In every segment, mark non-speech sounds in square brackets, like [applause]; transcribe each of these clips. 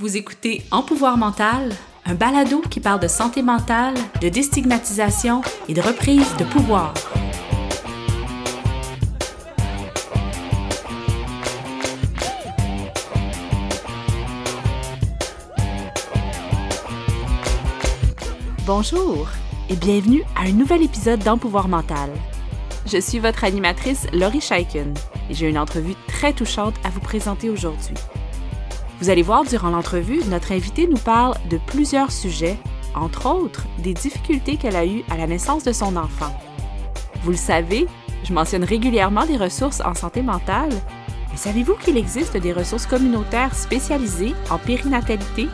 Vous écoutez En pouvoir mental, un balado qui parle de santé mentale, de déstigmatisation et de reprise de pouvoir. Bonjour et bienvenue à un nouvel épisode d'En pouvoir mental. Je suis votre animatrice Laurie Scheiken et j'ai une entrevue très touchante à vous présenter aujourd'hui. Vous allez voir durant l'entrevue, notre invitée nous parle de plusieurs sujets, entre autres des difficultés qu'elle a eues à la naissance de son enfant. Vous le savez, je mentionne régulièrement des ressources en santé mentale, mais savez-vous qu'il existe des ressources communautaires spécialisées en périnatalité?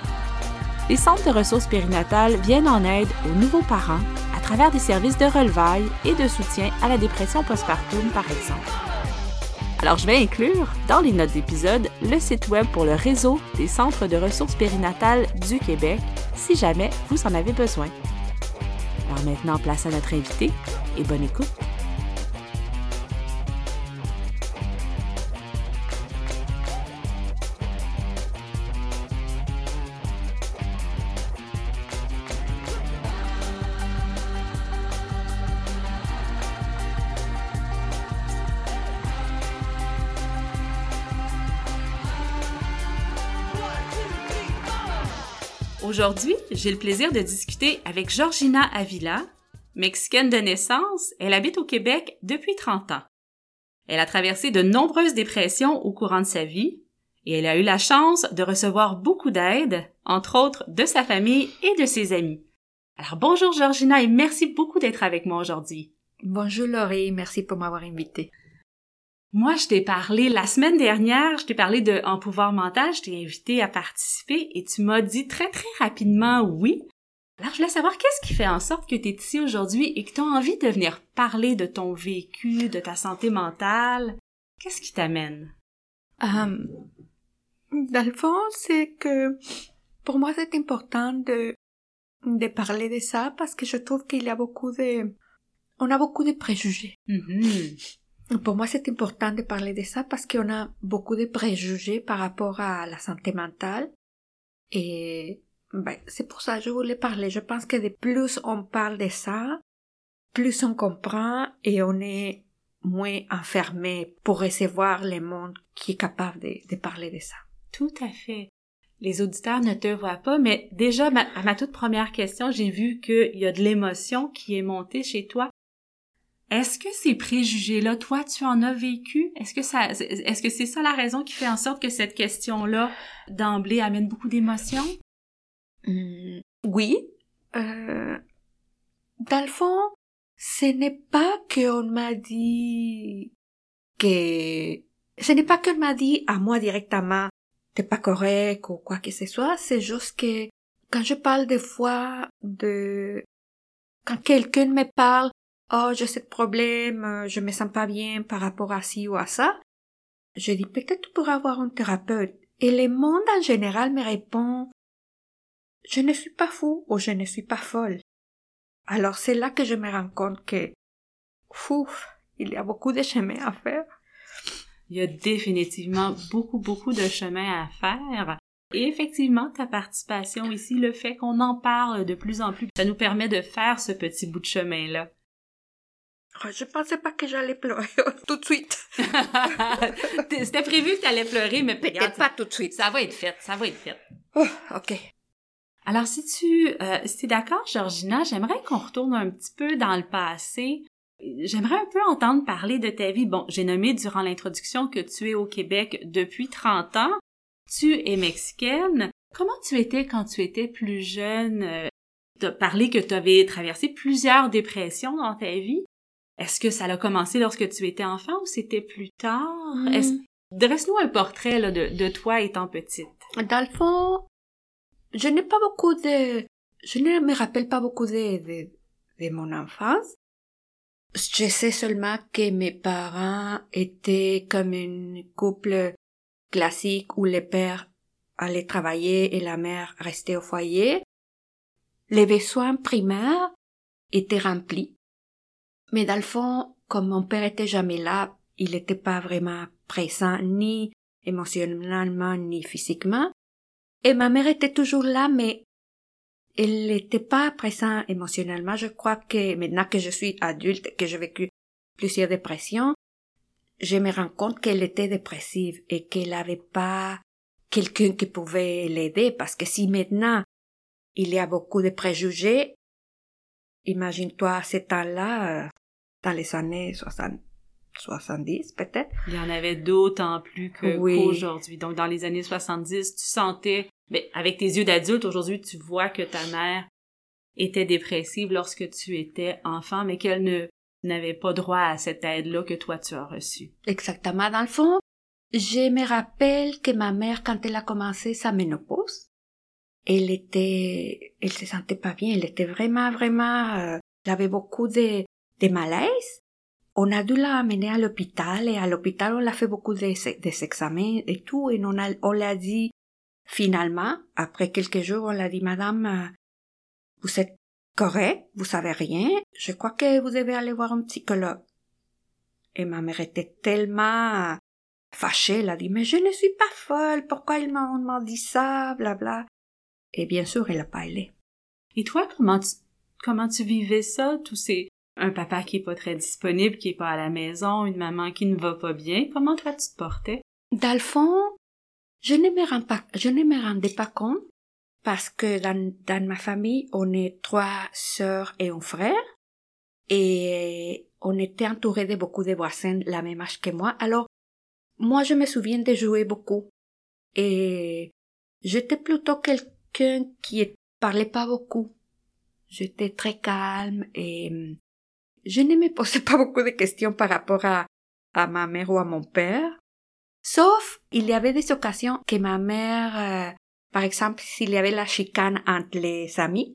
Les centres de ressources périnatales viennent en aide aux nouveaux parents travers des services de relevailles et de soutien à la dépression postpartum, par exemple. Alors, je vais inclure dans les notes d'épisode le site web pour le réseau des centres de ressources périnatales du Québec, si jamais vous en avez besoin. Alors maintenant, place à notre invité et bonne écoute. Aujourd'hui, j'ai le plaisir de discuter avec Georgina Avila. Mexicaine de naissance, elle habite au Québec depuis 30 ans. Elle a traversé de nombreuses dépressions au courant de sa vie et elle a eu la chance de recevoir beaucoup d'aide, entre autres de sa famille et de ses amis. Alors bonjour Georgina et merci beaucoup d'être avec moi aujourd'hui. Bonjour Laurie, merci pour m'avoir invitée. Moi, je t'ai parlé la semaine dernière, je t'ai parlé de En pouvoir mental, je t'ai invité à participer et tu m'as dit très très rapidement oui. Alors, je voulais savoir qu'est-ce qui fait en sorte que tu es ici aujourd'hui et que tu as envie de venir parler de ton vécu, de ta santé mentale? Qu'est-ce qui t'amène? Um, dans le fond, c'est que pour moi, c'est important de, de parler de ça parce que je trouve qu'il y a beaucoup de... On a beaucoup de préjugés. Mm-hmm. Pour moi, c'est important de parler de ça parce qu'on a beaucoup de préjugés par rapport à la santé mentale. Et ben, c'est pour ça que je voulais parler. Je pense que de plus on parle de ça, plus on comprend et on est moins enfermé pour recevoir le monde qui est capable de, parler de ça. Tout à fait. Les auditeurs ne te voient pas, mais déjà, à ma toute première question, j'ai vu qu'il y a de l'émotion qui est montée chez toi. Est-ce que ces préjugés-là, toi, tu en as vécu? Est-ce que ça, est-ce que c'est ça la raison qui fait en sorte que cette question-là, d'emblée, amène beaucoup d'émotions? Mmh, oui. Euh, dans le fond, ce n'est pas qu'on m'a dit que, ce n'est pas qu'on m'a dit à moi directement, t'es pas correct ou quoi que ce soit, c'est juste que quand je parle des fois de, quand quelqu'un me parle oh, j'ai ce problème, euh, je me sens pas bien par rapport à ci ou à ça, je dis peut-être tu pourrais avoir un thérapeute. Et le monde en général me répond je ne suis pas fou ou je ne suis pas folle. Alors c'est là que je me rends compte que ouf, il y a beaucoup de chemin à faire. Il y a définitivement beaucoup, beaucoup de chemin à faire. Et effectivement, ta participation ici, le fait qu'on en parle de plus en plus, ça nous permet de faire ce petit bout de chemin-là. Oh, je pensais pas que j'allais pleurer [laughs] tout de suite. [laughs] C'était prévu que tu allais pleurer, mais peut-être pas tout de suite. Ça va être fait, ça va être fait. Oh, ok. Alors, si tu euh, si es d'accord, Georgina, j'aimerais qu'on retourne un petit peu dans le passé. J'aimerais un peu entendre parler de ta vie. Bon, j'ai nommé durant l'introduction que tu es au Québec depuis 30 ans. Tu es mexicaine. Comment tu étais quand tu étais plus jeune? Euh, tu as parlé que tu avais traversé plusieurs dépressions dans ta vie. Est-ce que ça a commencé lorsque tu étais enfant ou c'était plus tard? Hmm. Dresse-nous un portrait là, de, de toi étant petite. Dans le fond, je n'ai pas beaucoup de... Je ne me rappelle pas beaucoup de, de, de mon enfance. Je sais seulement que mes parents étaient comme une couple classique où le père allait travailler et la mère restait au foyer. Les besoins primaires étaient remplis. Mais dans le fond, comme mon père était jamais là, il n'était pas vraiment présent ni émotionnellement ni physiquement. Et ma mère était toujours là, mais elle n'était pas présente émotionnellement. Je crois que maintenant que je suis adulte, que j'ai vécu plusieurs dépressions, je me rends compte qu'elle était dépressive et qu'elle n'avait pas quelqu'un qui pouvait l'aider parce que si maintenant il y a beaucoup de préjugés, imagine-toi ce temps-là, euh, dans les années 60, 70 peut-être. Il y en avait d'autant plus que qu'aujourd'hui. Donc dans les années 70, tu sentais, mais avec tes yeux d'adulte aujourd'hui, tu vois que ta mère était dépressive lorsque tu étais enfant, mais qu'elle ne n'avait pas droit à cette aide-là que toi tu as reçue. Exactement. Dans le fond, je me rappelle que ma mère, quand elle a commencé sa ménopause, elle était, elle se sentait pas bien. Elle était vraiment, vraiment, euh, elle avait beaucoup de, de malaise. On a dû la à l'hôpital et à l'hôpital on l'a fait beaucoup des, des examens et tout et on a, on l'a dit finalement, après quelques jours, on l'a dit, madame, euh, vous êtes correct, vous savez rien, je crois que vous devez aller voir un psychologue. Et ma mère était tellement fâchée, elle a dit, mais je ne suis pas folle, pourquoi ils m'ont dit ça, blabla. Et bien sûr, elle n'a pas allé. Et toi, comment comment tu vivais ça, tous ces, un papa qui est pas très disponible, qui est pas à la maison, une maman qui ne va pas bien, comment toi tu te portais? Dans le fond, je ne me, rends pas, je ne me rendais pas compte parce que dans, dans ma famille, on est trois sœurs et un frère et on était entouré de beaucoup de voisins la même âge que moi. Alors, moi, je me souviens de jouer beaucoup et j'étais plutôt quelqu'un qui parlait pas beaucoup. J'étais très calme et hum, je ne me posais pas beaucoup de questions par rapport à, ma mère ou à mon père. Sauf, il y avait des occasions que ma mère euh, par exemple, s'il y avait la chicane entre les amis,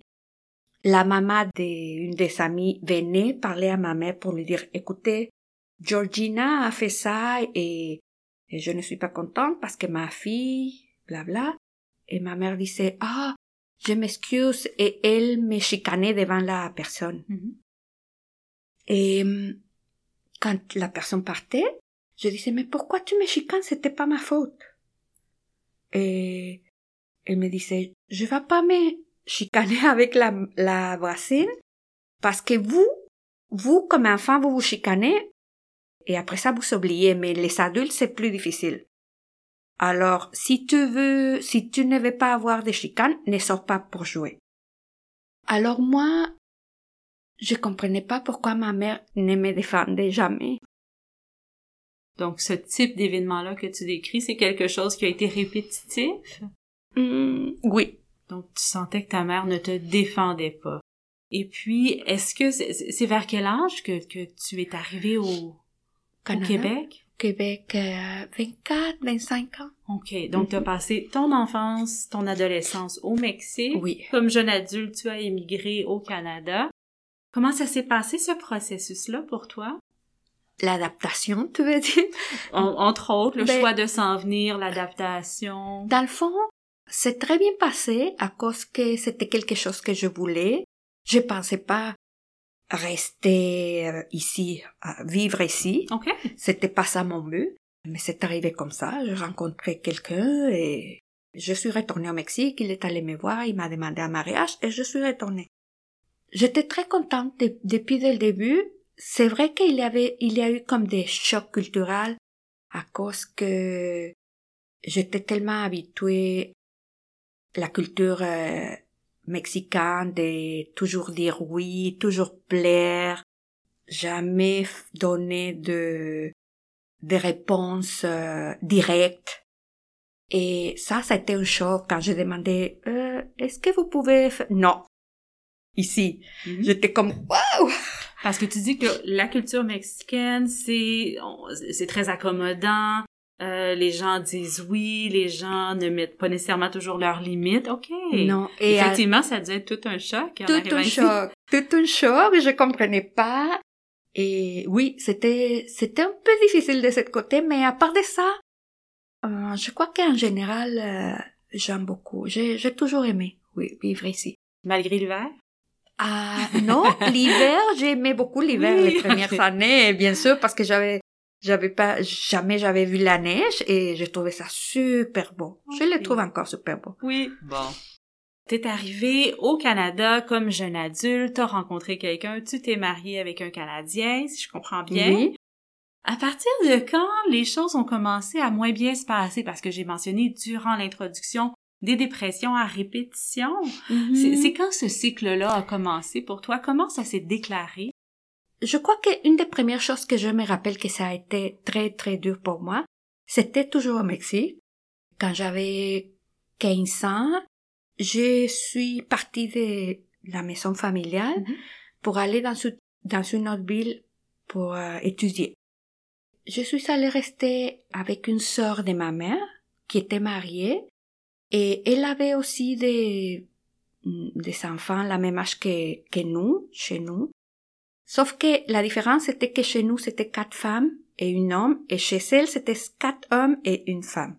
la maman d'une des amies venait parler à ma mère pour lui dire, écoutez, Georgina a fait ça et, je ne suis pas contente parce que ma fille, blabla. Et ma mère disait, ah, je m'excuse et elle me chicanait devant la personne. Mm-hmm. Et quand la personne partait, je disais, mais pourquoi tu me chicanes? C'était pas ma faute. Et elle me disait, je vais pas me chicaner [laughs] avec la, la voisine parce que vous, vous, comme enfant, vous vous chicanez et après ça, vous oubliez, mais les adultes, c'est plus difficile. Alors, si tu veux, si tu ne veux pas avoir de chicanes, ne sors pas pour jouer. Alors moi, je comprenais pas pourquoi ma mère ne me défendait jamais. Donc, ce type d'événement-là que tu décris, c'est quelque chose qui a été répétitif? Mm, oui. Donc, tu sentais que ta mère ne te défendait pas. Et puis, est-ce que c'est vers quel âge que, que tu es arrivé au, au Québec? Québec, 24, 25 ans. OK. Donc, tu as mm-hmm. passé ton enfance, ton adolescence au Mexique. Oui. Comme jeune adulte, tu as émigré au Canada. Comment ça s'est passé, ce processus-là, pour toi? L'adaptation, tu veux dire? entre autres, le ben choix de s'en venir, l'adaptation. Dans le fond, c'est très bien passé à cause que c'était quelque chose que je voulais. Je pensais pas rester euh, ici, vivre ici. Okay. C'était pas ça mon but. Mais c'est arrivé comme ça. J'ai rencontré quelqu'un et je suis retournée au Mexique. Il est allé me voir. Il m'a demandé un mariage et je suis retournée. J'étais très contente depuis le début. C'est vrai qu'il y avait, il y a eu comme des chocs culturels à cause que j'étais tellement habituée la culture euh, mexicaine de toujours dire oui, toujours plaire, jamais donner de des réponses euh, directes. Et ça, ça a été un choc quand j'ai demandé euh, est-ce que vous pouvez non ici mm-hmm. j'étais comme waouh parce que tu dis que la culture mexicaine c'est c'est très accommodant euh, les gens disent oui, les gens ne mettent pas nécessairement toujours leurs limites. OK. Non. Et Effectivement, ça a être tout un choc. Tout un choc. Tout un choc. Je comprenais pas. Et oui, c'était, c'était un peu difficile de ce côté, mais à part de ça, euh, je crois qu'en général, euh, j'aime beaucoup. J'ai, j'ai toujours aimé, oui, vivre ici. Malgré l'hiver? Ah, non, l'hiver, j'aimais beaucoup l'hiver les premières années, bien sûr, parce que j'avais J'avais pas, jamais j'avais vu la neige et j'ai trouvé ça super beau. Je le trouve encore super beau. Oui. Bon. T'es arrivé au Canada comme jeune adulte, t'as rencontré quelqu'un, tu t'es marié avec un Canadien, si je comprends bien. Oui. À partir de quand les choses ont commencé à moins bien se passer? Parce que j'ai mentionné durant l'introduction des dépressions à répétition. Mm-hmm. C'est quand ce cycle-là a commencé pour toi? Comment ça s'est déclaré? Je crois qu'une des premières choses que je me rappelle que ça a été très très dur pour moi, c'était toujours au Mexique. Quand j'avais 15 ans, je suis partie de la maison familiale mm-hmm. pour aller dans, dans une autre ville pour euh, étudier. Je suis allée rester avec une sœur de ma mère qui était mariée et elle avait aussi des, des enfants la même âge que, que nous, chez nous. Sauf que la différence c'était que chez nous c'était quatre femmes et un homme et chez elle c'était quatre hommes et une femme.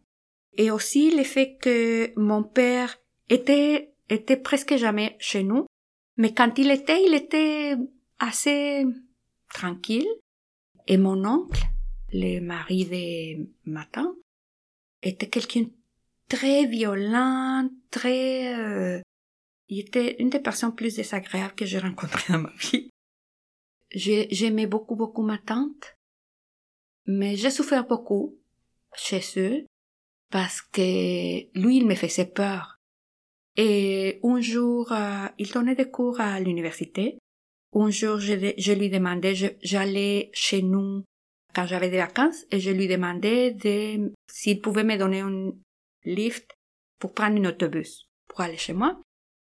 Et aussi le fait que mon père était, était presque jamais chez nous, mais quand il était, il était assez tranquille. Et mon oncle, le mari de ma tante, était quelqu'un très violent, très... Euh, il était une des personnes plus désagréables que j'ai rencontrées dans ma vie. J'aimais beaucoup, beaucoup ma tante, mais j'ai souffert beaucoup chez eux parce que lui, il me faisait peur. Et un jour, euh, il donnait des cours à l'université. Un jour, je, lui demandais, j'allais chez nous quand j'avais des vacances et je lui demandais de, s'il pouvait me donner un lift pour prendre un autobus pour aller chez moi.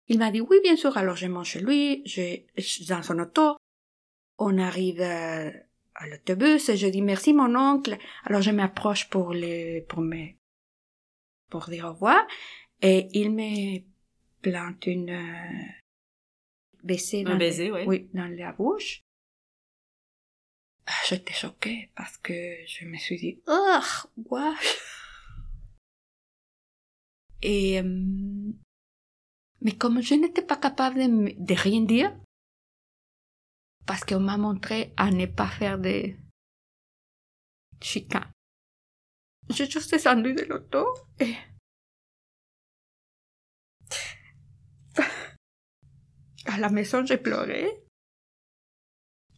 Il m'a dit oui, bien sûr. Alors je monte chez lui, je, dans son auto. On arrive à, à l'autobus et je dis merci mon oncle. Alors je m'approche pour le, pour me, pour dire au revoir. Et il me plante une euh, baiser dans, baiser, oui. dans la bouche. Ah, j'étais choquée parce que je me suis dit, oh, quoi? Et, euh, mais comme je n'étais pas capable de, rien dire, parce qu'on m'a montré à ne pas faire de chicanes. J'ai juste descendu de l'auto et [laughs] à la maison, j'ai pleuré.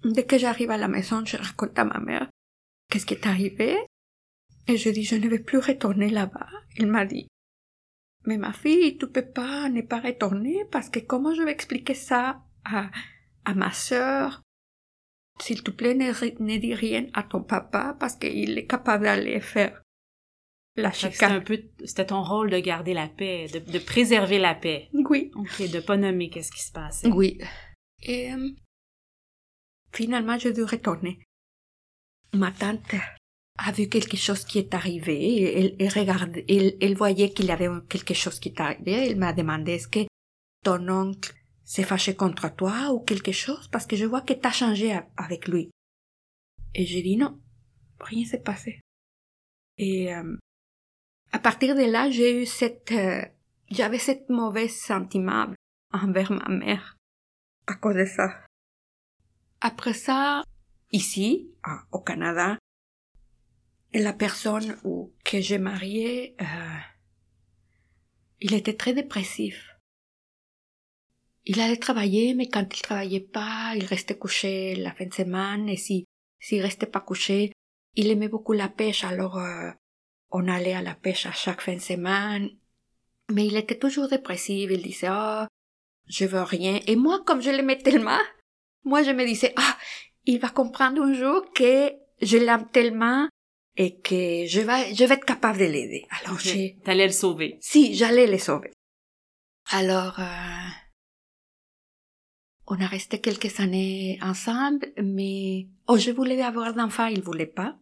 Dès que j'arrive à la maison, je raconte à ma mère qu'est-ce qui est arrivé. Et je dis, je ne vais plus retourner là-bas. Il m'a dit, mais ma fille, tu peux pas ne pas retourner parce que comment je vais expliquer ça à, à ma sœur? S'il te plaît, ne, ne dis rien à ton papa parce qu'il est capable d'aller faire la C'était un peu, c'était ton rôle de garder la paix, de, de préserver la paix. Oui. Ok, de pas nommer qu'est-ce qui se passait. Oui. Et euh, finalement, je dû retourner. Ma tante a vu quelque chose qui est arrivé. Elle, elle elle voyait qu'il y avait quelque chose qui est arrivé. Elle m'a demandé est-ce que ton oncle s'est fâché contre toi ou quelque chose? Parce que je vois que t'as changé avec lui. Et j'ai dit non, rien s'est passé. Et euh, à partir de là, j'ai eu cette, euh, j'avais cette mauvaise sentiment envers ma mère à cause de ça. Après ça, ici, au Canada, la personne que j'ai mariée, euh, il était très dépressif. Il allait travailler, mais quand il travaillait pas, il restait couché la fin de semaine, et si, s'il restait pas couché, il aimait beaucoup la pêche, alors euh, on allait à la pêche à chaque fin de semaine. Mais il était toujours dépressif, il disait, oh, je veux rien. Et moi, comme je l'aimais tellement, moi, je me disais, ah, il va comprendre un jour que je l'aime tellement et que je vais, je vais être capable de l'aider. Alors, j'ai... T'allais le sauver. Si, j'allais le sauver. Alors, euh, on a resté quelques années ensemble, mais, oh, je voulais avoir d'enfants, il voulait pas.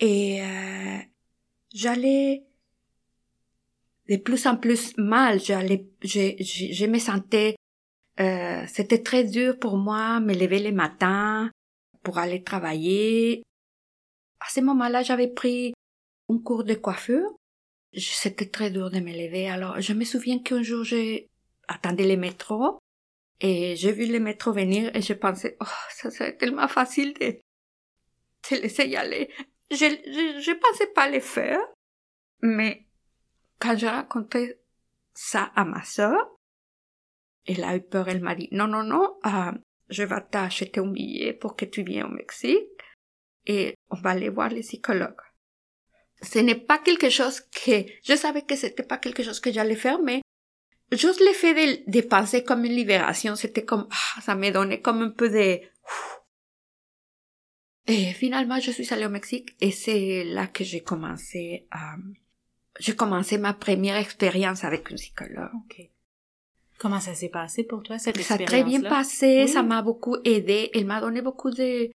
Et euh, j'allais de plus en plus mal. J'allais, je, je, je me sentais, euh, c'était très dur pour moi, me lever le matin pour aller travailler. À ce moment-là, j'avais pris un cours de coiffure. C'était très dur de me lever. Alors, je me souviens qu'un jour, j'ai attendu le métro et j'ai vu le métro venir et je pensais, oh, ça serait tellement facile de te laissé y aller. Je, je, je pensais pas les faire, mais quand j'ai raconté ça à ma sœur, elle a eu peur, elle m'a dit, non, non, non, euh, je vais t'acheter un billet pour que tu viennes au Mexique et on va aller voir les psychologues. Ce n'est pas quelque chose que, je savais que c'était pas quelque chose que j'allais faire, mais juste le fait de, de penser comme une libération, c'était comme, ah, ça me donnait comme un peu de, et finalement, je suis allée au Mexique et c'est là que j'ai commencé à, j'ai commencé ma première expérience avec une psychologue. Comment ça s'est passé pour toi, cette Ça a expérience très bien passé, ça m'a beaucoup aidé, elle m'a donné beaucoup de,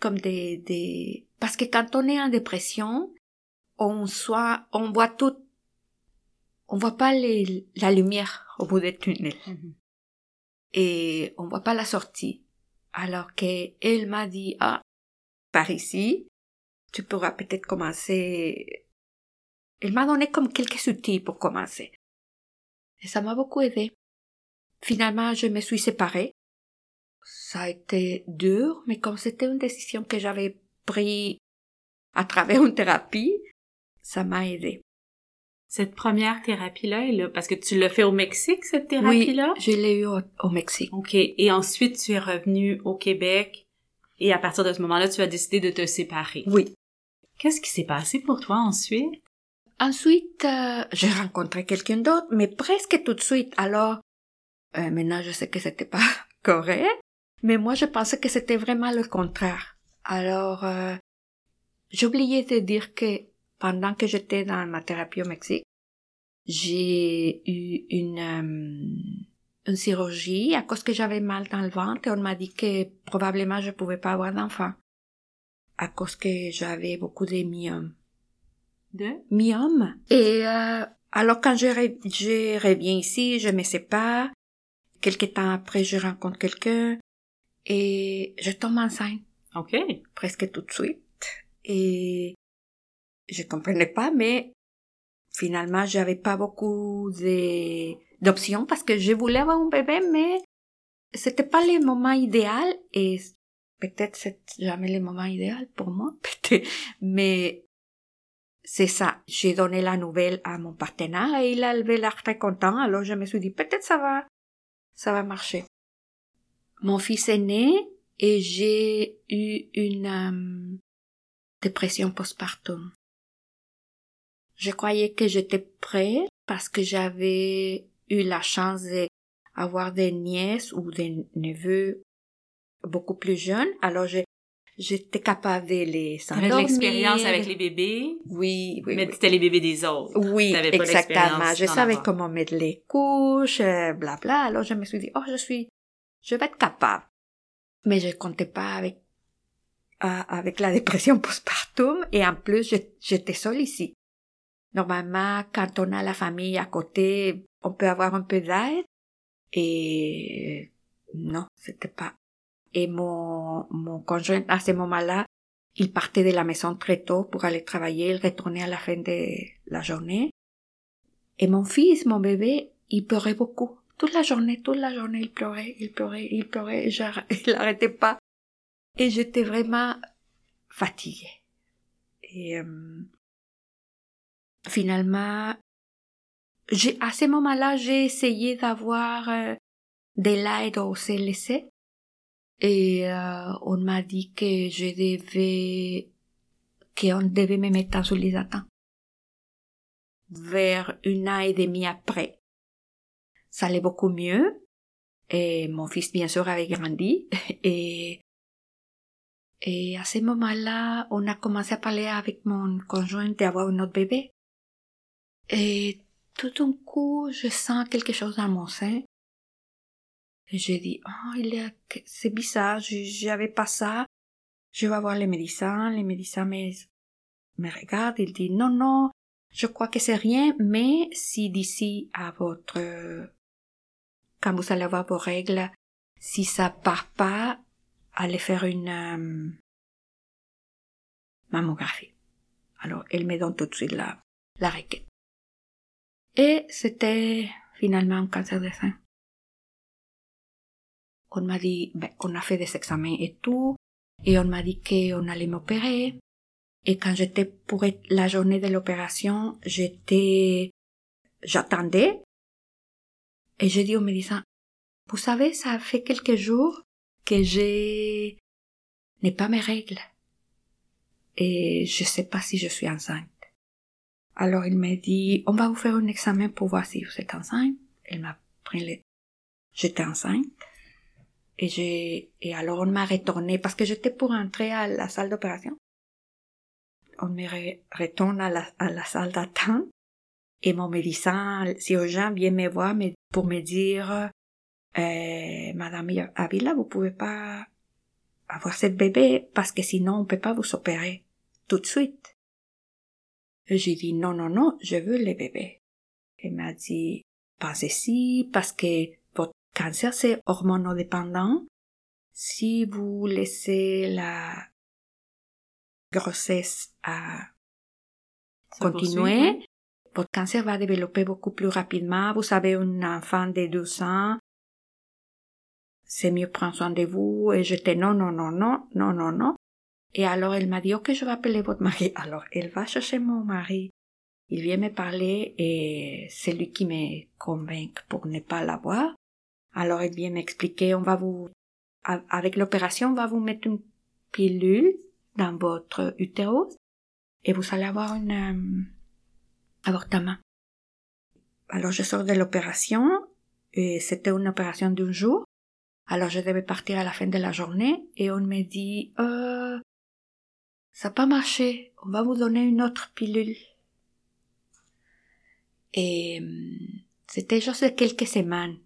comme des, des, parce que quand on est en dépression, on soit, on voit tout, on voit pas les, la lumière au bout du tunnel. Mhm. Et on voit pas la sortie. Alors que elle m'a dit, ah, par ici, tu pourras peut-être commencer. Elle m'a donné comme quelques outils pour commencer. Et ça m'a beaucoup aidé. Finalement, je me suis séparée. Ça a été dur, mais comme c'était une décision que j'avais prise à travers une thérapie, ça m'a aidé. Cette première thérapie-là, parce que tu l'as fait au Mexique, cette thérapie-là? Oui, je l'ai eu au, au Mexique. OK. Et ensuite, tu es revenu au Québec et à partir de ce moment-là, tu as décidé de te séparer. Oui. Qu'est-ce qui s'est passé pour toi ensuite? Ensuite, euh, j'ai rencontré quelqu'un d'autre, mais presque tout de suite. Alors, euh, maintenant, je sais que c'était pas [laughs] correct, mais moi, je pensais que c'était vraiment le contraire. Alors, euh, oublié de dire que pendant que j'étais dans ma thérapie au Mexique, j'ai eu une, euh, une chirurgie à cause que j'avais mal dans le ventre et on m'a dit que probablement je pouvais pas avoir d'enfant à cause que j'avais beaucoup de myomes De? myome. Et euh, alors quand je, je reviens ici, je me sépare. Quelque temps après, je rencontre quelqu'un et je tombe enceinte OK. presque tout de suite. Et je comprenais pas, mais finalement, j'avais pas beaucoup d'options parce que je voulais avoir un bébé, mais c'était pas le moment idéal et peut-être c'est jamais le moment idéal pour moi, [laughs] peut-être, mais c'est ça. J'ai donné la nouvelle à mon partenaire et il avait l'air très content, alors je me suis dit peut-être ça va, ça va marcher. Mon fils est né et j'ai eu une euh, dépression postpartum. Je croyais que j'étais prêt parce que j'avais eu la chance d'avoir des nièces ou des neveux beaucoup plus jeunes, alors je- j'étais capable de les T'avais de l'expérience avec les bébés, Oui, oui, mais oui. c'était les bébés des autres. Oui, pas exactement. Je savais comment mettre les couches, euh, blabla. Alors je me suis dit, oh, je suis, je vais être capable. Mais je comptais pas avec, euh, avec la dépression [laughs] postpartum et en plus, j'étais seule ici. Normalement, quand on a la famille à côté, on peut avoir un peu d'aide et non, c'était pas. Et mon, mon conjoint, à ce moment-là, il partait de la maison très tôt pour aller travailler, il retournait à la fin de la journée. Et mon fils, mon bébé, il pleurait beaucoup. Toute la journée, toute la journée, il pleurait, il pleurait, il pleurait, [laughs] il n'arrêtait pas. Et j'étais vraiment fatiguée. Et euh, finalement, j'ai, à ce moment-là, j'ai essayé d'avoir euh, de l'aide au CLC. Et euh, on m'a dit que je devais, qu'on devait me mettre sous les attentes. Vers une an et demi après, ça allait beaucoup mieux. Et mon fils, bien sûr, avait grandi. [laughs] Et, et à ce moment-là, on a commencé à parler avec mon conjoint d'avoir un autre bébé. Et tout d'un coup, je sens quelque chose dans mon sein. Et je dis, oh, il est, c'est bizarre, j'avais pas ça. Je vais voir les médecins, les médecins me, me regardent, ils disent, non, non, je crois que c'est rien, mais si d'ici à votre, quand vous allez avoir vos règles, si ça part pas, allez faire une euh, mammographie. Alors, elle me donne tout de suite la, la requête. Et c'était finalement un cancer de sein. On m'a dit, ben, on a fait des examens et tout. et on m'a dit qu'on allait m'opérer. Et quand j'étais pour la journée de l'opération, j'étais, j'attendais. Et j'ai dit au médecin, vous savez, ça fait quelques jours que j'ai, n'ai pas mes règles. Et je sais pas si je suis enceinte. Alors il m'a dit, on va vous faire un examen pour voir si vous êtes enceinte. Elle m'a pris les, j'étais enceinte. Et j'ai, et alors on m'a retourné parce que j'étais pour entrer à la salle d'opération. On me retourne à la, à la salle d'attente et mon médecin chirurgien vient me voir pour me dire, euh, Madame Avila, vous pouvez pas avoir cette bébé parce que sinon on peut pas vous opérer tout de suite. J'ai dit non, non, non, je veux les bébés. Elle m'a dit, pensez-y parce que cancer, c'est hormonodépendant. Si vous laissez la grossesse à continuer, votre cancer va développer beaucoup plus rapidement. Vous avez un enfant de 12 ans, c'est mieux prendre soin de vous. Et j'étais non, non, non, non, non, non, non. Et alors elle m'a dit, ok, je vais appeler votre mari. [laughs] Alors elle va chercher mon mari. Il vient me parler et c'est lui qui me convainc pour ne pas l'avoir. Alors il vient m'expliquer, on va vous, avec l'opération, on va vous mettre une pilule dans votre utérus et vous allez avoir un euh, avortement. Alors je sors de l'opération et c'était une opération d'un jour. Alors je devais partir à la fin de la journée et on me dit euh, ça n'a pas marché, on va vous donner une autre pilule. Et euh, c'était juste quelques semaines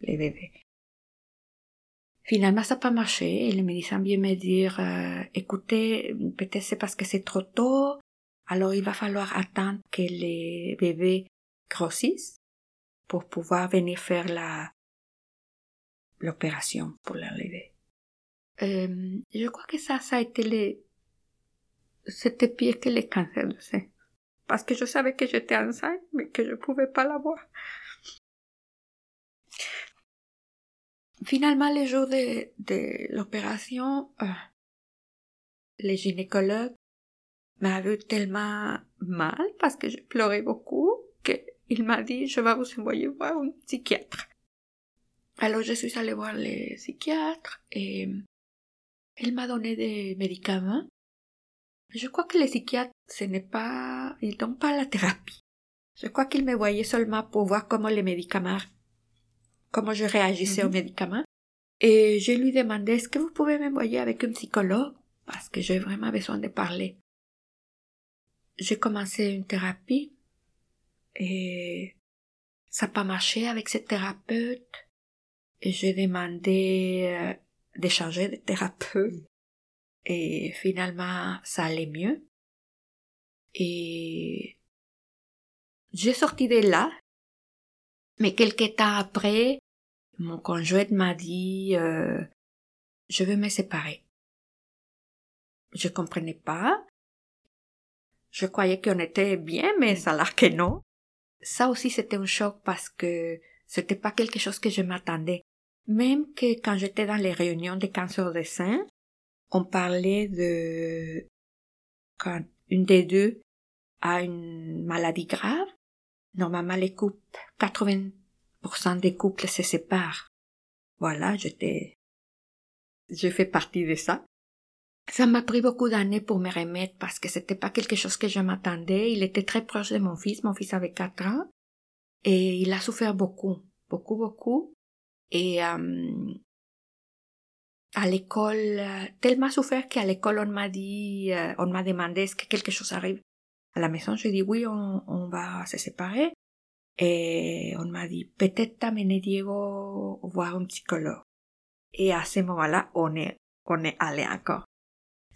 les bébés. Finalement, ça n'a pas marché et le médecin vient me dire, euh, écoutez, peut-être c'est parce que c'est trop tôt, alors il va falloir attendre que les bébés grossissent pour pouvoir venir faire l'opération pour l'enlever. Euh, je crois que ça, ça a été les... C'était pire que les cancers de sein. Parce que je savais que j'étais enceinte, mais que je ne pouvais pas l'avoir. Finalement, les jours de, de l'opération, euh, les gynécologues m'avaient vu tellement mal parce que je pleurais beaucoup qu'il m'a dit je vais vous envoyer voir un psychiatre. Alors je suis allée voir les psychiatres et elle m'a donné des médicaments. Je crois que les psychiatres, ce n'est pas, ils donnent pas la thérapie. Je crois qu'ils me voyaient seulement pour voir comment les médicaments comment je réagissais aux mhm. médicaments. Et je lui demandais, est-ce que vous pouvez m'envoyer avec un psychologue? Parce que j'ai vraiment besoin de parler. J'ai commencé une thérapie et ça n'a pas marché avec cette thérapeute. Et j'ai demandé euh, de changer de thérapeute. Et finalement, ça allait mieux. Et j'ai sorti de là mais quelques temps après, mon conjoint m'a dit euh, je veux me séparer. Je comprenais pas. Je croyais qu'on était bien, mais ça a l'air que non. Ça aussi c'était un choc parce que c'était pas quelque chose que je m'attendais. Même que quand j'étais dans les réunions de cancer de sein, on parlait de quand une des deux a une maladie grave, Normalement, les couples, 80% des couples se séparent. Voilà, j'étais, je fais partie de ça. Ça m'a pris beaucoup d'années pour me remettre parce que c'était pas quelque chose que je m'attendais. Il était très proche de mon fils. Mon fils avait quatre ans. Et il a souffert beaucoup. Beaucoup, beaucoup. Et, euh, à l'école, tellement souffert qu'à l'école, on m'a dit, euh, on m'a demandé est-ce que quelque chose arrive à la maison, je dis oui, on, va se séparer. Et on m'a dit peut-être t'amener Diego voir un psychologue. Et à ce moment-là, on est, on est allé encore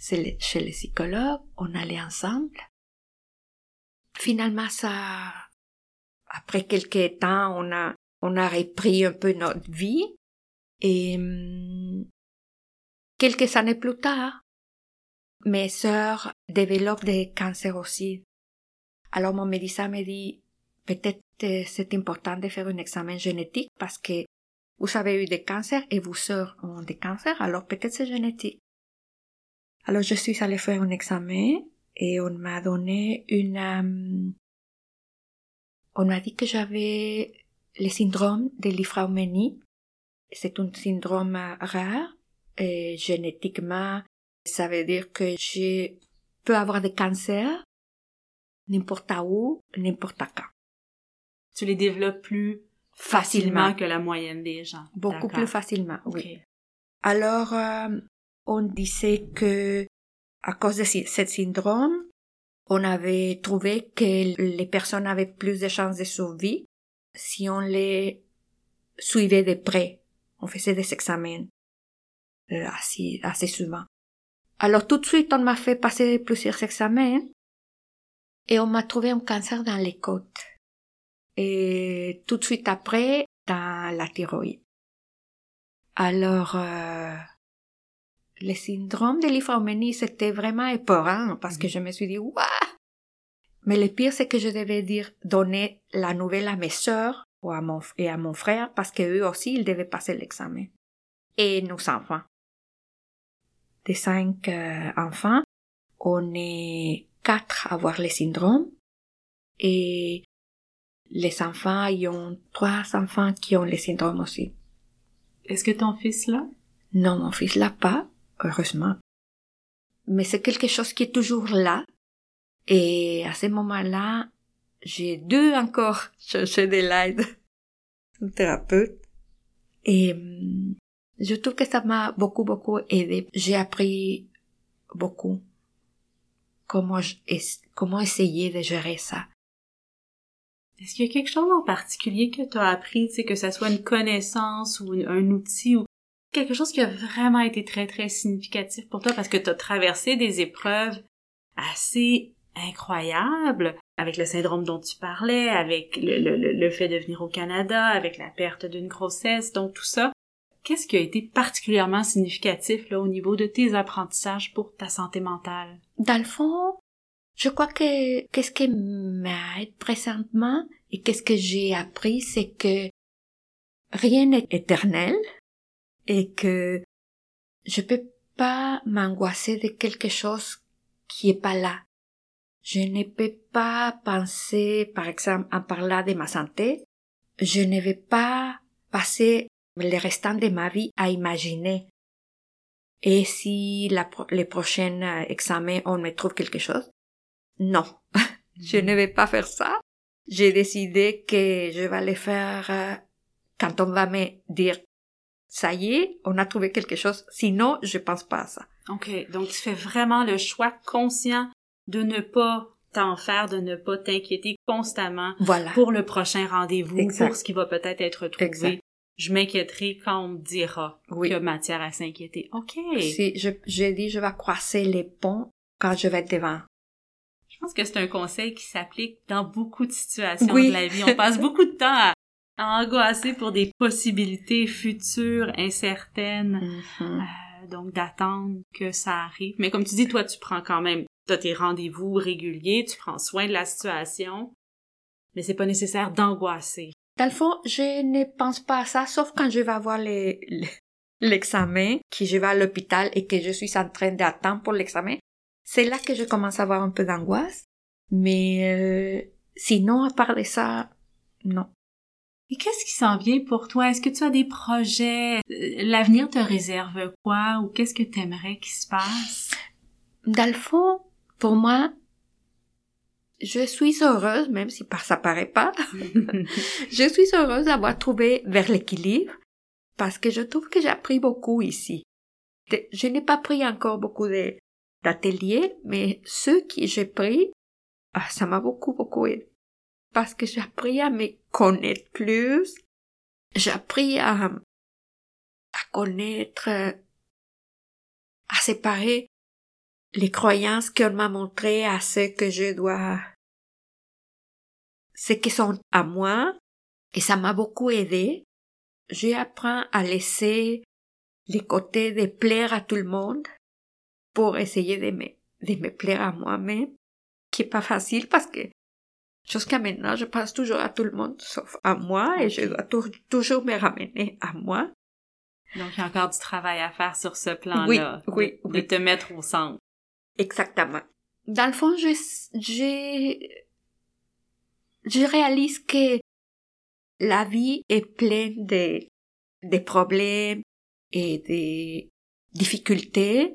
chez les psychologues, on allait ensemble. Finalement, ça, après quelques temps, on a, on a repris un peu notre vie. Et hum, quelques années plus tard, mes sœurs développent des cancers aussi. Alors mon médecin me dit, peut-être c'est important de faire un examen génétique parce que vous avez eu des cancers et vos sœurs ont des cancers, alors peut-être c'est génétique. Alors je suis allée faire un examen et on m'a donné une... euh, on m'a dit que j'avais le syndrome de l'Ifraumenie. C'est un syndrome rare et génétiquement, ça veut dire que je peux avoir des cancers n'importe où, n'importe quand. Tu les développes plus facilement que la moyenne des gens. Beaucoup plus facilement, oui. Alors, euh, on disait que à cause de ce syndrome, on avait trouvé que les personnes avaient plus de chances de survie si on les suivait de près. On faisait des examens euh, assez, assez souvent. Alors tout de suite, on m'a fait passer plusieurs examens et on m'a trouvé un cancer dans les côtes. Et tout de suite après, dans la thyroïde. Alors, euh, le syndrome de l'Ifraumenie, c'était vraiment épeurant parce que je me suis dit, waouh! Mais le pire, c'est que je devais dire, donner la nouvelle à mes sœurs ou à mon, et à mon frère parce qu'eux aussi, ils devaient passer l'examen. Et nos enfants. Des cinq euh, enfants, on est quatre à avoir le syndrome et les enfants, ils ont trois enfants qui ont le syndrome aussi. Est-ce que ton fils là? Non, mon fils l'a pas, heureusement. Mais c'est quelque chose qui est toujours là. Et à ce moment-là, j'ai dû encore [laughs] chercher de l'aide. Un thérapeute. Et hum, je trouve que ça m'a beaucoup, beaucoup aidé. J'ai appris beaucoup comment, je- comment essayer de gérer ça. Est-ce qu'il y a quelque chose en particulier que tu as appris, tu sais, que ça soit une connaissance ou une- un outil ou quelque chose qui a vraiment été très, très significatif pour toi parce que tu as traversé des épreuves assez incroyables avec le syndrome dont tu parlais, avec le, le, le- fait de venir au Canada, avec la perte d'une grossesse, donc tout ça. Qu'est-ce qui a été particulièrement significatif là, au niveau de tes apprentissages pour ta santé mentale? Dans le fond, je crois que qu'est-ce qui m'aide présentement et qu'est-ce que j'ai appris, c'est que rien n'est éternel et que je peux pas m'angoisser de quelque chose qui est pas là. Je ne peux pas penser, par exemple, en parlant de ma santé, je ne vais pas passer le restant de ma vie à imaginer et si la, les prochains euh, examens, on me trouve quelque chose? Non. [laughs] je ne vais pas faire ça. J'ai décidé que je vais le faire euh, quand on va me dire, ça y est, on a trouvé quelque chose. Sinon, je pense pas à ça. OK. Donc, tu fais vraiment le choix conscient de ne pas t'en faire, de ne pas t'inquiéter constamment Voilà. pour le prochain rendez-vous, pour ce qui va peut-être être trouvé. Exact. Je m'inquiéterai quand on me dira Oui. qu'il y a matière à s'inquiéter. OK. Si je, j'ai dit, je vais croiser les ponts quand je vais être devant. Je pense que c'est un conseil qui s'applique dans beaucoup de situations Oui. de la vie. On passe beaucoup de temps à, à angoisser pour des possibilités futures, incertaines. Mhm. Euh, donc d'attendre que ça arrive. Mais comme tu dis, toi, tu prends quand même, t'as tes rendez-vous réguliers, tu prends soin de la situation, mais c'est pas nécessaire d'angoisser. Dans le fond, je ne pense pas à ça, sauf quand je vais avoir les- les- l'examen, que je vais à l'hôpital et que je suis en train d'attendre pour l'examen. C'est là que je commence à avoir un peu d'angoisse. Mais euh, sinon, à part de ça, non. Et qu'est-ce qui s'en vient pour toi? Est-ce que tu as des projets? Euh, L'avenir te réserve quoi? Ou qu'est-ce que t'aimerais qu'il se passe? Dans le fond, pour moi, je suis heureuse, même si ça paraît pas. [laughs] je suis heureuse d'avoir trouvé vers l'équilibre parce que je trouve que j'ai appris beaucoup ici. Je n'ai pas pris encore beaucoup d'ateliers, mais ceux que j'ai pris, ah, ça m'a beaucoup, beaucoup aidé. Parce que j'ai appris à me connaître plus, j'ai appris à, à connaître, à séparer les croyances qu'on m'a montrées à ce que je dois, ce qui sont à moi, et ça m'a beaucoup aidé. J'apprends à laisser les côtés de plaire à tout le monde pour essayer de me, de me plaire à moi-même, qui est pas facile parce que jusqu'à maintenant, je pense toujours à tout le monde sauf à moi et je dois tou- toujours me ramener à moi. Donc, il y a encore du travail à faire sur ce plan-là. Oui, oui, de, te mettre au centre. Exactement. Dans le fond, je, j'ai, je réalise que la vie est pleine de, de problèmes et de difficultés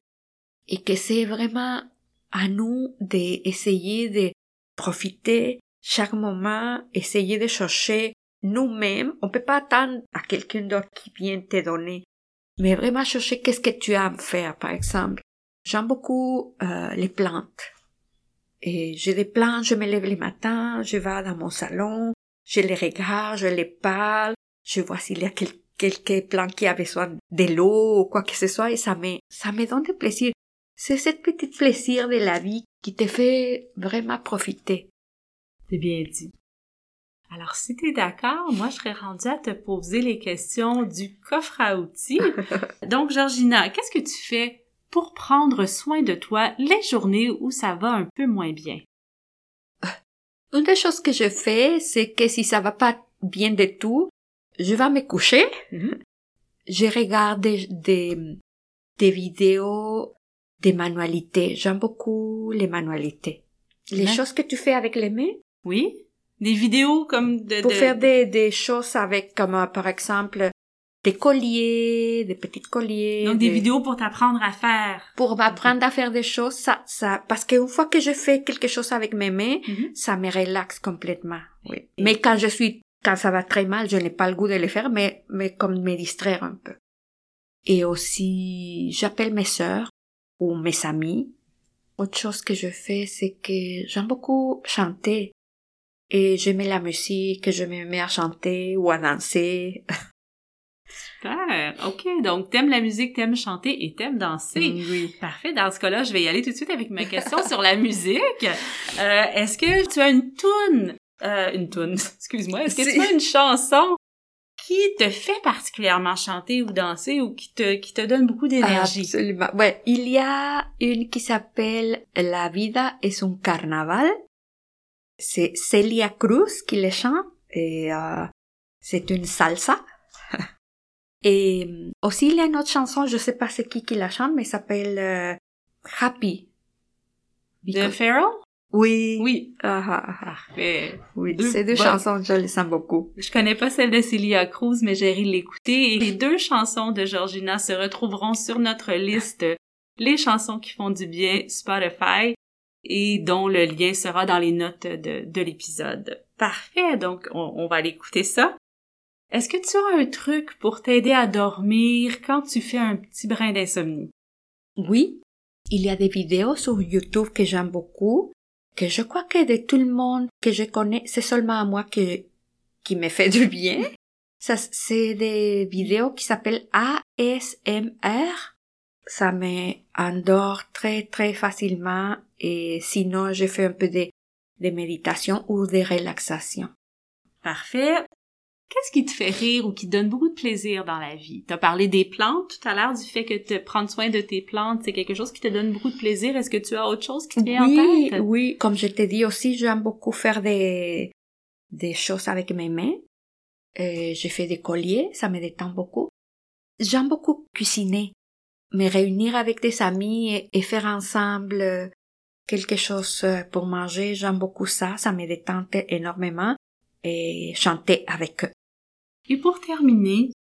et que c'est vraiment à nous d'essayer de profiter chaque moment, essayer de chercher nous-mêmes. On peut pas attendre à quelqu'un d'autre qui vienne te donner, mais vraiment chercher qu'est-ce que tu aimes faire, par exemple? J'aime beaucoup euh, les plantes. Et j'ai des plantes, je me lève le matin, je vais dans mon salon, je les regarde, je les parle, je vois s'il y a quelques plantes qui a besoin de l'eau ou quoi que ce soit et ça me, ça me donne du plaisir. C'est cette petite plaisir de la vie qui te fait vraiment profiter. C'est bien dit. Alors, si tu es d'accord, moi, je serais rendue à te poser les questions du coffre à outils. [laughs] Donc, Georgina, qu'est-ce que tu fais pour prendre soin de toi les journées où ça va un peu moins bien? Une des choses que je fais, c'est que si ça va pas bien du tout, je vais me coucher. Mm-hmm. Je regarde des, des, vidéos des manualités. J'aime beaucoup les manualités. Les choses que tu fais avec les mains? Oui? Des vidéos comme de... Pour faire des, des choses avec, comme euh, par exemple, des colliers, des petits colliers. Donc des, vidéos pour t'apprendre à faire. Pour m'apprendre à faire des choses, ça, ça, parce qu'une fois que je fais quelque chose avec mes mains, mm-hmm. ça me relaxe complètement. Oui. Mais quand je suis, quand ça va très mal, je n'ai pas le goût de le faire, mais, mais comme me distraire un peu. Et aussi, j'appelle mes sœurs ou mes amis. Autre chose que je fais, c'est que j'aime beaucoup chanter et j'aimais la musique, je me mets à chanter ou à danser. Super. OK. Donc, t'aimes la musique, t'aimes chanter et t'aimes danser. Mm, oui. Parfait. Dans ce cas-là, je vais y aller tout de suite avec ma question [laughs] sur la musique. Euh, est-ce que tu as une toune, euh, une toune, [laughs] excuse-moi, est-ce que tu as une chanson qui te fait particulièrement chanter ou danser ou qui te, qui te donne beaucoup d'énergie? Absolument. Ouais. Il y a une qui s'appelle La vida es un carnaval c'est Celia Cruz qui le chante et euh, c'est une salsa. [laughs] et euh, aussi il y a une autre chanson, je sais pas c'est qui qui la chante, mais s'appelle euh, Happy. De Farrell? Oui. Oui. Ah, ah, ah. Oui, ces deux chansons, je les sens beaucoup. Je connais pas celle de Celia Cruz, mais j'ai ri l'écouter. Et les deux chansons de Georgina se retrouveront sur notre liste Les chansons qui font du bien Spotify et dont le lien sera dans les notes de, de l'épisode. Parfait, donc on, va aller écouter ça. Est-ce que tu as un truc pour t'aider à dormir quand tu fais un petit brin d'insomnie? Oui, il y a des vidéos sur YouTube que j'aime beaucoup, que je crois que de tout le monde que je connais, c'est seulement à moi que, qui me fait du bien. Ça, c'est des vidéos qui s'appellent ASMR ça m'endort très très facilement et sinon je fais un peu de, de méditation ou de relaxation. Parfait. Qu'est-ce qui te fait rire ou qui te donne beaucoup de plaisir dans la vie? Tu as parlé des plantes tout à l'heure, du fait que te prendre soin de tes plantes, c'est quelque chose qui te donne beaucoup de plaisir. Est-ce que tu as autre chose qui te vient oui, en tête? Oui, comme je t'ai dit aussi, j'aime beaucoup faire des, des choses avec mes mains. Euh, je fais des colliers, ça me détend beaucoup. J'aime beaucoup cuisiner me réunir avec des amis et, faire ensemble euh, quelque chose euh, pour manger, j'aime beaucoup ça, ça me détend énormément et chanter avec eux. Et pour terminer,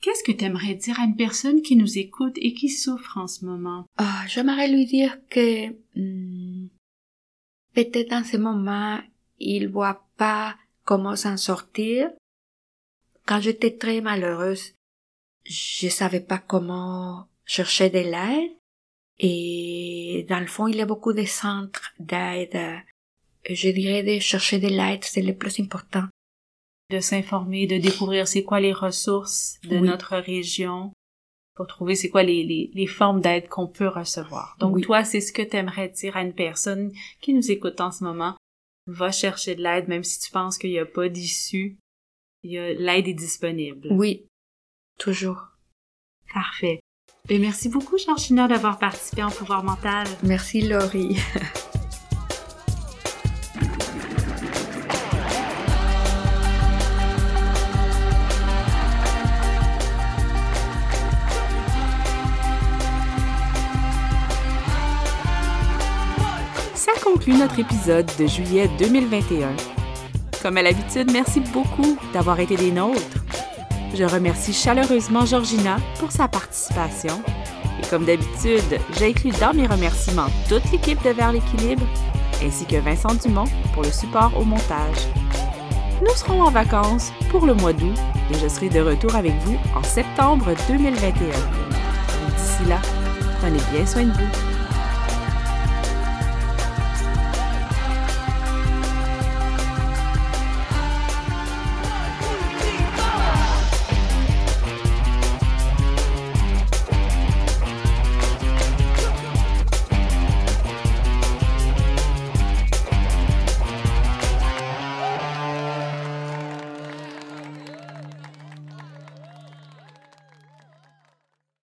qu'est-ce que tu aimerais dire à une personne qui nous écoute et qui souffre en ce moment? Ah, j'aimerais lui dire que hmm, peut-être dans ce moment, il voit pas comment s'en sortir. Quand j'étais très malheureuse, je savais pas comment chercher de l'aide. Et dans le fond, il y a beaucoup de centres d'aide. Je dirais de chercher de l'aide, c'est le plus important. De s'informer, de découvrir c'est quoi les ressources de notre région pour trouver c'est quoi les, les, les formes d'aide qu'on peut recevoir. Donc toi, c'est ce que tu aimerais dire à une personne qui nous écoute en ce moment. Va chercher de l'aide, même si tu penses qu'il n'y a pas d'issue. L'aide est disponible. Oui, Toujours. Parfait. Et merci beaucoup, Georgina, d'avoir participé en Pouvoir mental. Merci, Laurie. [laughs] Ça conclut notre épisode de juillet 2021. Comme à l'habitude, merci beaucoup d'avoir été des nôtres. Je remercie chaleureusement Georgina pour sa participation. Et comme d'habitude, j'inclus dans mes remerciements toute l'équipe de Vers l'équilibre, ainsi que Vincent Dumont pour le support au montage. Nous serons en vacances pour le mois d'août et je serai de retour avec vous en septembre 2021. D'ici là, prenez bien soin de vous.